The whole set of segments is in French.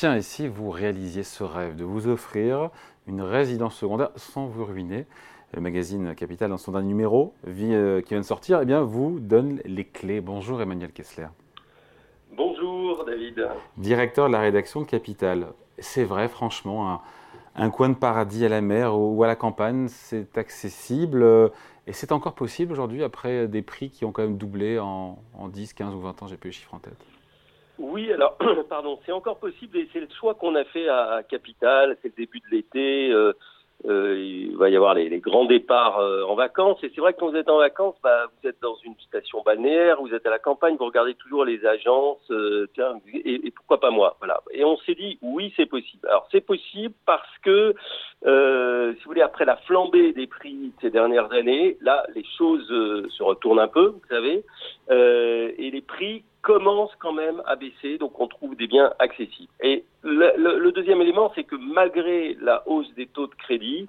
Tiens, et si vous réalisiez ce rêve de vous offrir une résidence secondaire sans vous ruiner le magazine Capital, dans son dernier numéro vie, euh, qui vient de sortir, eh bien, vous donne les clés. Bonjour Emmanuel Kessler. Bonjour David. Directeur de la rédaction de Capital. C'est vrai, franchement, un, coin de paradis à la mer ou à la campagne, c'est accessible. Euh, et c'est encore possible aujourd'hui après des prix qui ont quand même doublé en, en 10, 15 ou 20 ans, j'ai plus les chiffres en tête. Oui, alors, pardon, c'est encore possible et c'est le choix qu'on a fait à Capital, c'est le début de l'été. Euh, euh, il va y avoir les, grands départs euh, en vacances. Et c'est vrai que quand vous êtes en vacances, bah, vous êtes dans une station balnéaire, vous êtes à la campagne, vous regardez toujours les agences. Euh, tiens, et, pourquoi pas moi Voilà. Et on s'est dit oui, c'est possible. Alors c'est possible parce que, euh, si vous voulez, après la flambée des prix de ces dernières années, là, les choses se retournent un peu, vous savez, et les prix commence quand même à baisser, donc on trouve des biens accessibles. Et le, le, le deuxième élément, c'est que malgré la hausse des taux de crédit,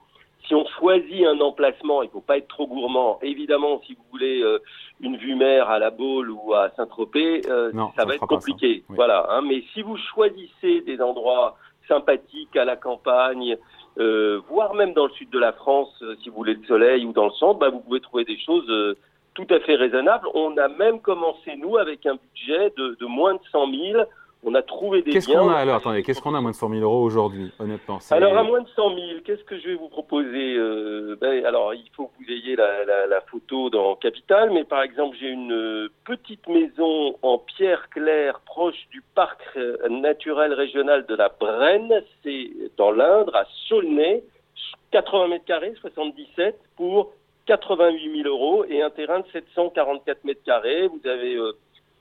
si on choisit un emplacement, il ne faut pas être trop gourmand. Évidemment, si vous voulez euh, une vue mer à la Baule ou à Saint-Tropez, euh, ça, va être compliqué. Voilà. Hein, mais si vous choisissez des endroits sympathiques à la campagne, euh, voire même dans le sud de la France, euh, si vous voulez le soleil ou dans le centre, bah, vous pouvez trouver des choses euh, tout à fait raisonnable. On a même commencé, nous, avec un budget de, de moins de 100 000. On a trouvé des Qu'est-ce qu'on a alors Attendez, qu'est-ce qu'on a à moins de 100 000 euros aujourd'hui, honnêtement Alors, à moins de 100 000, qu'est-ce que je vais vous proposer euh, ben, Alors, il faut que vous ayez la, la, la, photo dans Capital, mais par exemple, j'ai une petite maison en pierre claire proche du parc naturel régional de la Brenne. C'est dans l'Indre, à Saulnay, 80 mètres carrés, 77, pour 88 000 euros et un terrain de 744 mètres carrés. Vous avez euh,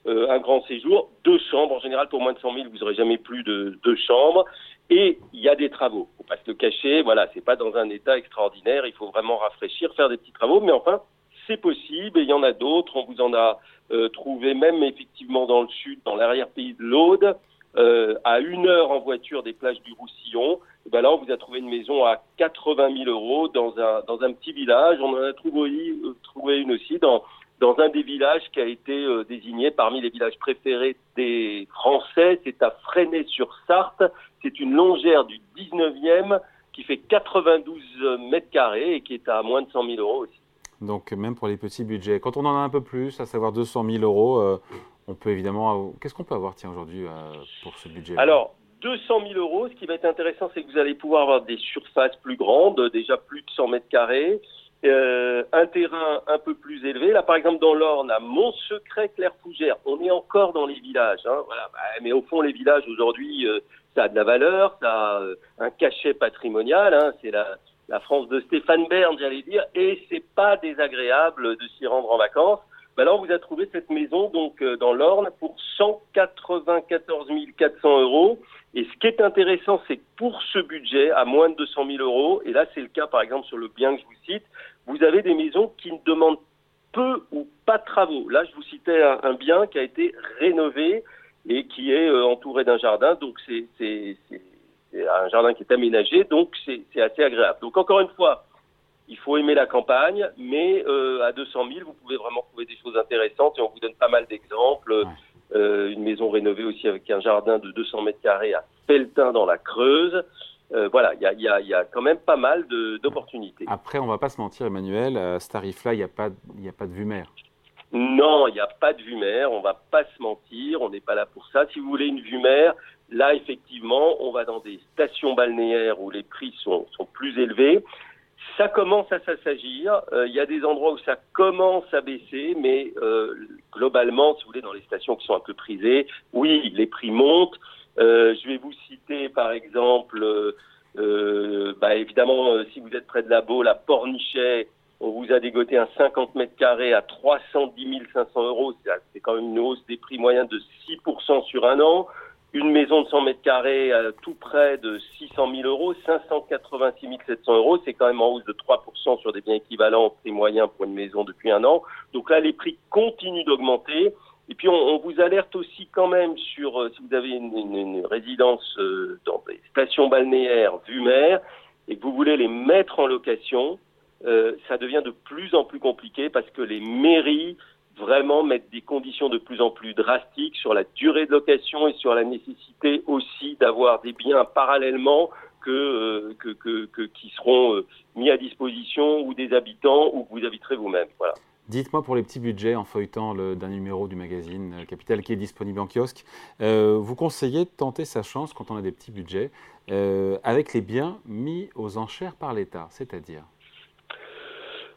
euh, un grand séjour, deux chambres. En général, pour moins de 100 000, vous n'aurez jamais plus de deux chambres. Et il y a des travaux. Faut pas se le cacher. Voilà, c'est pas dans un état extraordinaire. Il faut vraiment rafraîchir, faire des petits travaux. Mais enfin, c'est possible. Et il y en a d'autres. On vous en a euh, trouvé même effectivement dans le sud, dans l'arrière-pays de l'Aude. Euh, à une heure en voiture des plages du Roussillon. Et ben là, on vous a trouvé une maison à 80 000 euros dans un, dans un petit village. On en a trouvé, euh, trouvé une aussi dans, dans un des villages qui a été euh, désigné parmi les villages préférés des Français. C'est à Fresnay-sur-Sarthe. C'est une longère du 19e qui fait 92 mètres carrés et qui est à moins de 100 000 euros aussi. Donc même pour les petits budgets. Quand on en a un peu plus, à savoir 200 000 euros, on peut évidemment. Qu'est-ce qu'on peut avoir tiens aujourd'hui euh, pour ce budget Alors 200 000 euros. Ce qui va être intéressant, c'est que vous allez pouvoir avoir des surfaces plus grandes, déjà plus de 100 mètres carrés. Euh, un terrain un peu plus élevé. Là, par exemple, dans l'Orne, à Mont-Secret, Claire-Fougère, on est encore dans les villages. Hein, voilà. Bah, mais au fond, les villages aujourd'hui, euh, ça a de la valeur, ça a un cachet patrimonial. Hein, c'est la, la France de Stéphane Bern, j'allais dire, et c'est pas désagréable de s'y rendre en vacances. Là, on vous a trouvé cette maison donc euh, dans l'Orne pour 194 400 euros. Et ce qui est intéressant, c'est que pour ce budget, à moins de 200 000 euros, et là c'est le cas par exemple sur le bien que je vous cite, vous avez des maisons qui ne demandent peu ou pas de travaux. Là, je vous citais un, un bien qui a été rénové et qui est euh, entouré d'un jardin, donc c'est un jardin qui est aménagé, donc c'est assez agréable. Donc encore une fois, il faut aimer la campagne, mais euh, à 200 000, vous pouvez vraiment trouver des choses intéressantes et on vous donne pas mal d'exemples. Ouais. Euh, une maison rénovée aussi avec un jardin de 200 mètres carrés à Feltin dans la Creuse. Euh, voilà, il y a, y, a, y a, quand même pas mal d'opportunités. Après, on va pas se mentir, Emmanuel, à ce tarif-là, il n'y a, pas, a pas de vue mer. Non, il n'y a pas de vue mer, on va pas se mentir, on n'est pas là pour ça. Si vous voulez une vue mer, là, effectivement, on va dans des stations balnéaires où les prix sont, sont plus élevés. Ça commence à s'assagir. Euh, il y a des endroits où ça commence à baisser, mais euh, globalement, si vous voulez, dans les stations qui sont un peu prisées, oui, les prix montent. Euh, je vais vous citer, par exemple, euh, bah, évidemment, si vous êtes près de la Baule, à Pornichet, on vous a dégoté un 50 mètres carrés à 310 500 euros. C'est quand même une hausse des prix moyens de 6% sur un an une maison de 100 mètres carrés à tout près de 600 000 euros, 586 700 euros, c'est quand même en hausse de 3% sur des biens équivalents prix moyen pour une maison depuis un an. Donc là, les prix continuent d'augmenter. Et puis on, vous alerte aussi quand même sur euh, si vous avez une résidence euh, dans des stations balnéaires vue mer et que vous voulez les mettre en location, euh, ça devient de plus en plus compliqué parce que les mairies vraiment mettre des conditions de plus en plus drastiques sur la durée de location et sur la nécessité aussi d'avoir des biens parallèlement que, que, que, qui seront mis à disposition ou des habitants ou que vous habiterez vous-même. Voilà. Dites-moi pour les petits budgets en feuilletant le dernier numéro du magazine euh, Capital qui est disponible en kiosque, euh, vous conseillez de tenter sa chance quand on a des petits budgets euh, avec les biens mis aux enchères par l'État, c'est-à-dire?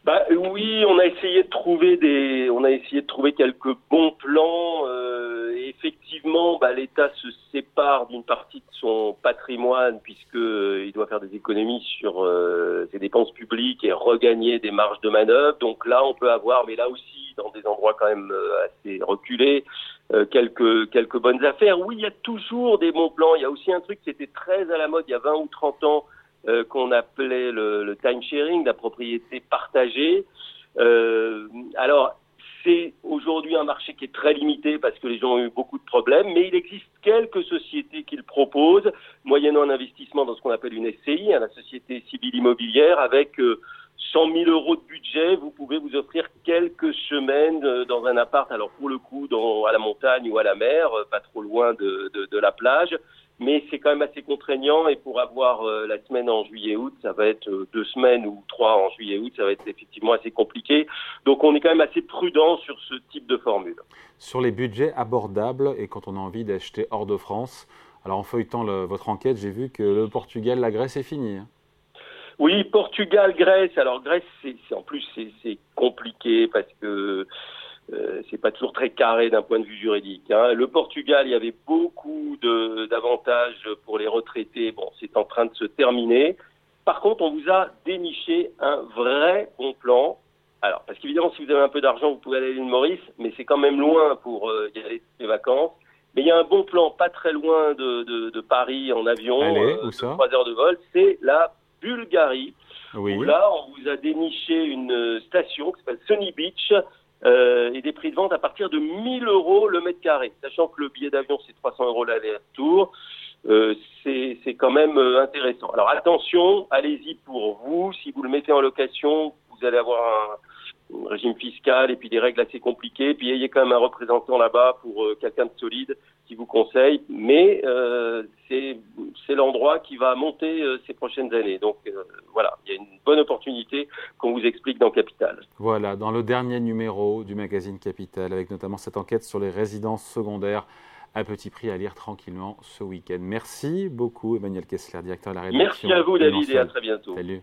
Bah, oui, on a essayé de trouver des, on a essayé de trouver quelques bons plans. Euh, effectivement, bah, l'État se sépare d'une partie de son patrimoine puisque euh, il doit faire des économies sur euh, ses dépenses publiques et regagner des marges de manœuvre. Donc là, on peut avoir, mais là aussi, dans des endroits quand même assez reculés, quelques quelques bonnes affaires. Oui, il y a toujours des bons plans. Il y a aussi un truc qui était très à la mode il y a 20 ou 30 ans euh, qu'on appelait le, time sharing, la propriété partagée. Euh, alors, c'est aujourd'hui un marché qui est très limité parce que les gens ont eu beaucoup de problèmes, mais il existe quelques sociétés qui le proposent, moyennant un investissement dans ce qu'on appelle une SCI, hein, la société civile immobilière, avec euh, 100 000 euros de budget, vous pouvez vous offrir quelques semaines euh, dans un appart, alors pour le coup, à la montagne ou à la mer, euh, pas trop loin de la plage, mais c'est quand même assez contraignant et pour avoir euh, la semaine en juillet-août, ça va être euh, deux semaines ou trois en juillet-août, ça va être effectivement assez compliqué. Donc on est quand même assez prudent sur ce type de formule. Sur les budgets abordables et quand on a envie d'acheter hors de France, alors en feuilletant le, votre enquête, j'ai vu que le Portugal, la Grèce est fini. Hein. Oui, Portugal, Grèce. Alors Grèce, c'est en plus c'est compliqué parce que euh, c'est pas toujours très carré d'un point de vue juridique. Hein. Le Portugal, il y avait beaucoup d'avantages pour les retraités. Bon, c'est en train de se terminer. Par contre, on vous a déniché un vrai bon plan. Alors, parce qu'évidemment, si vous avez un peu d'argent, vous pouvez aller à l'île Maurice, mais c'est quand même loin pour euh, y aller les vacances. Mais il y a un bon plan pas très loin de, de, de Paris en avion, Allez, euh, trois heures de vol, c'est la Bulgarie. Oui. Où là, on vous a déniché une station qui s'appelle Sunny Beach, euh, et des prix de vente à partir de 1000 euros le mètre carré. Sachant que le billet d'avion, c'est 300 euros l'aller-retour, euh, c'est quand même euh, intéressant. Alors attention, allez-y pour vous. Si vous le mettez en location, vous allez avoir un, régime fiscal et puis des règles assez compliquées. Puis ayez quand même un représentant là-bas pour euh, quelqu'un de solide qui vous conseille. Mais euh, c'est l'endroit qui va monter euh, ces prochaines années. Donc euh, voilà, il y a une bonne opportunité qu'on vous explique dans Capital. Voilà, dans le dernier numéro du magazine Capital, avec notamment cette enquête sur les résidences secondaires à petit prix à lire tranquillement ce week-end. Merci beaucoup Emmanuel Kessler, directeur de la rédaction. Merci à vous David et à très bientôt. Salut.